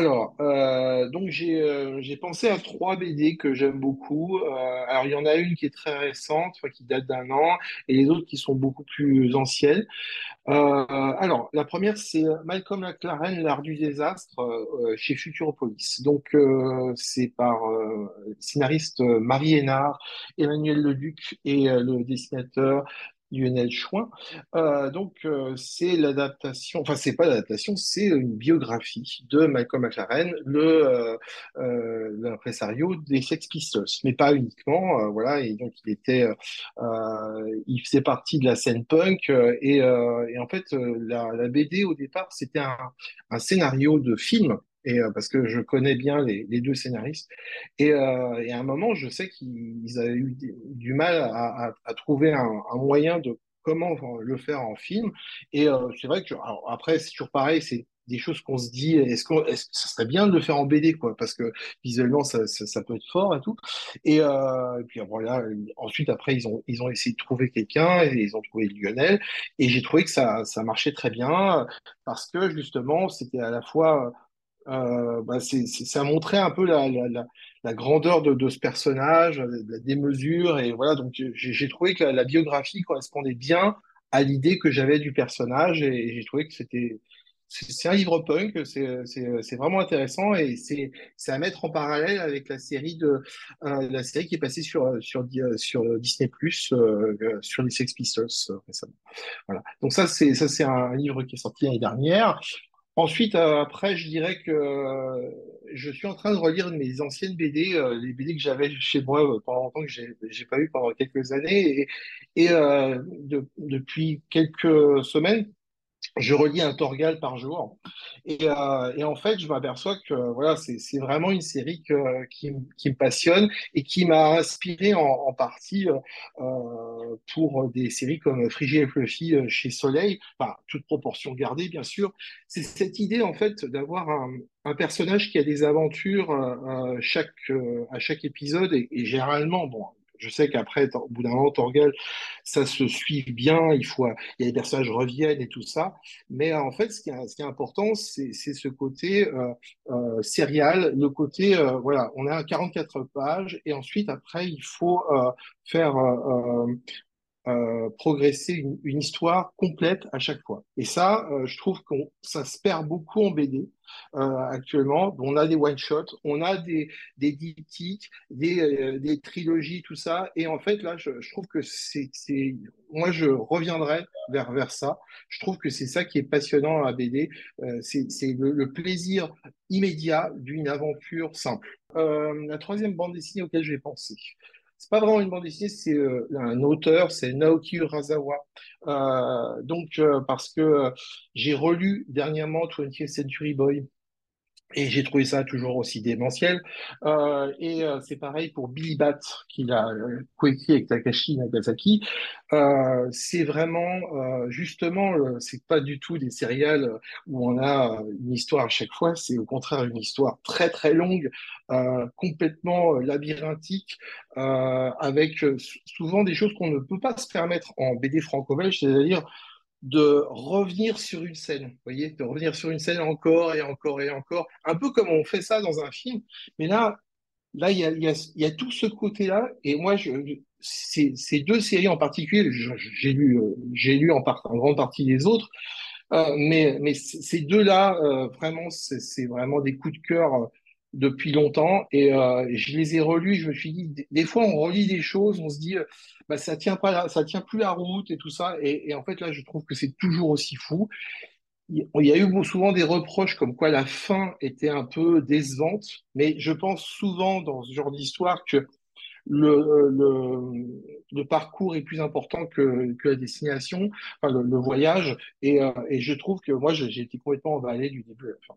Alors, euh, donc j'ai euh, j'ai pensé à trois BD que j'aime beaucoup. Euh, alors, il y en a une qui est très récente, qui date d'un an, et les autres qui sont beaucoup plus anciennes. Alors, la première, c'est Malcolm McLaren, L'Art du désastre, chez Futuropolis. Donc, c'est par scénariste Marie Hénard, Emmanuel Leduc et le dessinateur Lionel Chouin. Euh, donc, euh, c'est l'adaptation, enfin, c'est pas l'adaptation, c'est une biographie de Malcolm McLaren, le euh, euh, l'impresario des Sex Pistols, mais pas uniquement. euh, voilà, et donc il était, il faisait partie de la scène punk et, et en fait, la, la BD au départ, c'était un, un scénario de film. Et euh, parce que je connais bien les, deux scénaristes, et, euh, et à un moment, je sais qu'ils avaient eu du mal à, trouver un, moyen de comment le faire en film. Et euh, c'est vrai que, alors après, c'est toujours pareil, c'est des choses qu'on se dit, est-ce qu'on, que ça serait bien de le faire en BD, quoi, parce que visuellement, ça, ça, ça peut être fort et tout. Et, euh, et puis voilà, ensuite, après, ils ont, ils ont essayé de trouver quelqu'un, et ils ont trouvé Lionel, et j'ai trouvé que ça, ça marchait très bien, parce que justement, c'était à la fois euh, bah, c'est, c'est- ça montrait un peu la, la, grandeur de, de ce personnage, euh, la démesure, et voilà, donc j'ai j'ai trouvé que la, biographie correspondait bien à l'idée que j'avais du personnage, et j'ai trouvé que c'était, c'est un livre punk, c'est vraiment intéressant, et c'est à mettre en parallèle avec la série de euh, la série qui est passée sur sur sur Disney euh, euh, sur les Sex Pistols euh, récemment. Voilà. Donc ça c'est un livre qui est sorti l'année dernière. Ensuite, euh, après, je dirais que euh, je suis en train de relire mes anciennes BD, euh, les BD que j'avais chez moi pendant longtemps que j'ai j'ai pas eu pendant quelques années, et, et de- depuis quelques semaines, je relis un Torgal par jour. Et, euh, et en fait, je m'aperçois que voilà, c'est vraiment une série qui, me passionne et qui m'a inspiré en, partie euh, euh, pour des séries comme Frigide et Fluffy chez Soleil, enfin, toute proportion gardée, bien sûr. C'est cette idée, en fait, d'avoir un, personnage qui a des aventures à chaque épisode et généralement, bon, je sais qu'après, au bout d'un moment, Torgal, ça se suit bien, il faut, il y a les personnages reviennent et tout ça. Mais euh, en fait, ce qui est, ce qui est important, c'est ce côté euh, euh, serial, le côté, euh, voilà, on a 44 pages et ensuite, après, il faut euh, faire euh, progresser une, histoire complète à chaque fois. Et ça, euh, je trouve que ça se perd beaucoup en BD euh, actuellement. On a des one-shots, on a des, des diptyques, des, des trilogies, tout ça. Et en fait, là, je, trouve que c'est, moi, je reviendrai vers, vers ça. Je trouve que c'est ça qui est passionnant à BD. C'est, le, plaisir immédiat d'une aventure simple. La troisième bande dessinée auquel je vais penser. C'est pas vraiment une bande dessinée, c'est euh, un auteur, c'est Naoki Urasawa. Euh, donc, euh, parce que j'ai relu dernièrement 20th Century Boy et j'ai trouvé ça toujours aussi démentiel. Euh, et euh, c'est pareil pour Billy Bat, qu'il a euh, coécrit avec Takashi Nagasaki. Euh, c'est vraiment, euh, justement, euh, c'est pas du tout des sérials où on a une histoire à chaque fois. C'est au contraire une histoire très très longue, complètement labyrinthique, avec souvent des choses qu'on ne peut pas se permettre en BD franco-belge, c'est-à-dire de revenir sur une scène, vous voyez, de revenir sur une scène encore et encore et encore, un peu comme on fait ça dans un film, mais là, là, il y a, y a, y a tout ce côté-là, et moi, je, ces, ces deux séries en particulier, j'ai lu, euh, j'ai lu en, part, en grande partie les autres, euh, mais, mais ces deux-là, euh, vraiment, c'est c'est vraiment des coups de cœur euh, depuis longtemps. Et euh, je les ai relus. Je me suis dit, des fois, on relit des choses, on se dit, euh, bah, ça tient pas, ça tient plus la route et tout ça. Et, en fait, là, je trouve que c'est toujours aussi fou. Il y a eu souvent des reproches comme quoi la fin était un peu décevante, mais je pense souvent dans ce genre d'histoire que le, parcours est plus important que, la destination, enfin, le, voyage. Et, euh, et je trouve que moi, j'ai été complètement emballé du début à la fin.